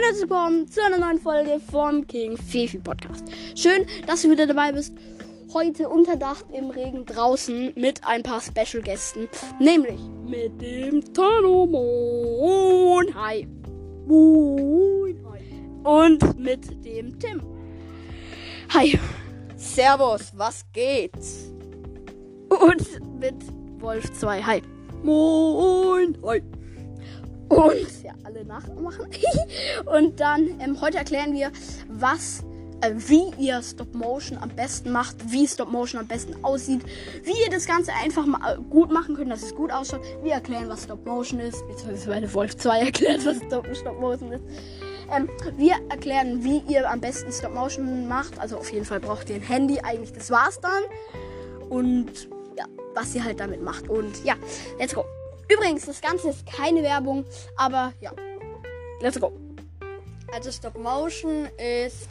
Und willkommen zu einer neuen Folge vom King Fifi Podcast. Schön, dass du wieder dabei bist. Heute unterdacht im Regen draußen mit ein paar Special Gästen, nämlich mit dem Tanomon. Hi. Moin. Hi. Und mit dem Tim. Hi. Servus, was geht? Und mit Wolf 2. Hi. Moin. Hi. Und ja, alle nachmachen. und dann, ähm, heute erklären wir, was, äh, wie ihr Stop Motion am besten macht, wie Stop Motion am besten aussieht, wie ihr das Ganze einfach mal gut machen könnt, dass es gut ausschaut. Wir erklären, was Stop Motion ist, beziehungsweise Wolf 2 erklärt, was Stop, Stop Motion ist. Ähm, wir erklären, wie ihr am besten Stop Motion macht. Also auf jeden Fall braucht ihr ein Handy. Eigentlich, das war's dann. Und ja, was ihr halt damit macht. Und ja, let's go. Übrigens, das Ganze ist keine Werbung, aber ja. Let's go. Also Stop Motion ist,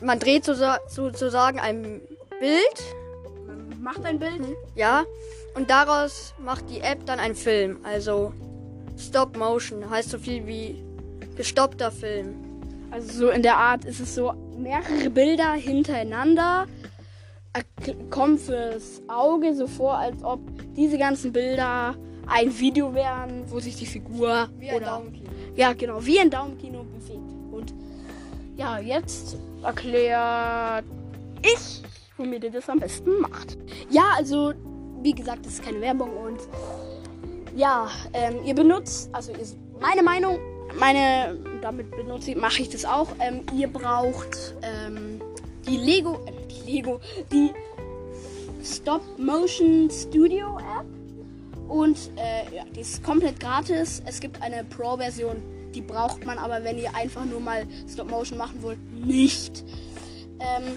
man dreht sozusagen ein Bild. Man macht ein Bild. Ja. Und daraus macht die App dann einen Film. Also Stop Motion heißt so viel wie gestoppter Film. Also so in der Art ist es so mehrere Bilder hintereinander kommen fürs Auge so vor, als ob diese ganzen Bilder ein Video wären, wo sich die Figur wie ein oder Daumenkino. ja genau wie ein Daumenkino bewegt. Und ja, jetzt erklärt ich, womit ihr das am besten macht. Ja, also wie gesagt, das ist keine Werbung und ja, ähm, ihr benutzt, also ihr, meine Meinung, meine, damit benutze ich, mache ich das auch. Ähm, ihr braucht ähm, die Lego, äh, die Lego, die Stop Motion Studio App. Und äh, ja, die ist komplett gratis. Es gibt eine Pro-Version, die braucht man aber, wenn ihr einfach nur mal Stop Motion machen wollt, nicht. Ähm,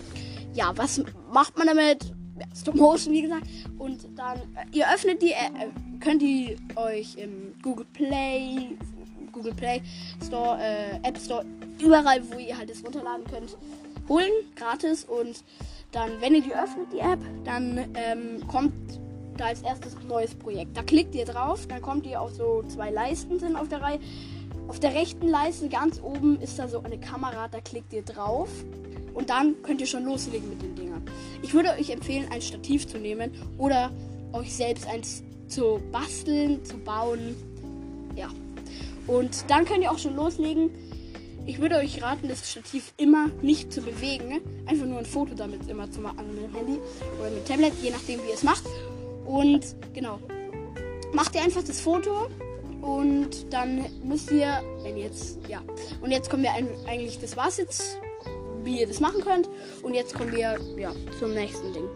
ja, was macht man damit? Ja, Stop Motion, wie gesagt. Und dann, äh, ihr öffnet die, äh, könnt ihr euch im Google Play, Google Play Store, äh, App Store, überall, wo ihr halt das runterladen könnt, holen, gratis. Und dann, wenn ihr die öffnet, die App, dann ähm, kommt da als erstes neues Projekt. Da klickt ihr drauf, dann kommt ihr auf so zwei Leisten sind auf der Reihe. Auf der rechten Leiste ganz oben ist da so eine Kamera, da klickt ihr drauf und dann könnt ihr schon loslegen mit den Dingern. Ich würde euch empfehlen, ein Stativ zu nehmen oder euch selbst eins zu basteln, zu bauen. Ja. Und dann könnt ihr auch schon loslegen. Ich würde euch raten, das Stativ immer nicht zu bewegen. Einfach nur ein Foto damit immer zu machen mit dem Handy oder mit dem Tablet, je nachdem wie ihr es macht. Und genau. Macht ihr einfach das Foto und dann müsst ihr, wenn jetzt, ja. Und jetzt kommen wir ein, eigentlich, das war's jetzt, wie ihr das machen könnt. Und jetzt kommen wir, ja, zum nächsten Ding.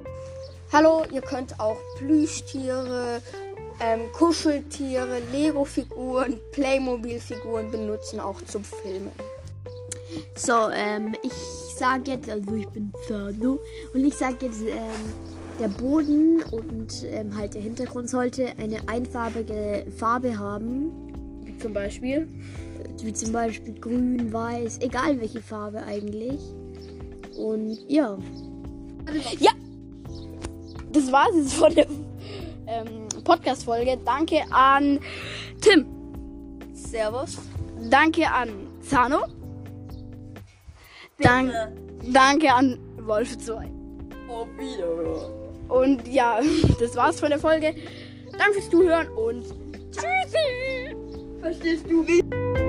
Hallo, ihr könnt auch Plüschtiere, ähm, Kuscheltiere, Lego-Figuren, Playmobil-Figuren benutzen, auch zum Filmen. So, ähm, ich sage jetzt, also ich bin Ferno und ich sage jetzt, ähm, der Boden und ähm, halt der Hintergrund sollte eine einfarbige Farbe haben. Wie zum Beispiel? Wie zum Beispiel grün, weiß, egal welche Farbe eigentlich. Und ja. Ja! Das war's jetzt von der ähm, Podcast-Folge. Danke an Tim. Servus. Danke an Zano. Dank, danke an Wolf 2. Auf Wiederhören. Und ja, das war's von der Folge. Danke fürs Zuhören und tschüssi. Verstehst du wie?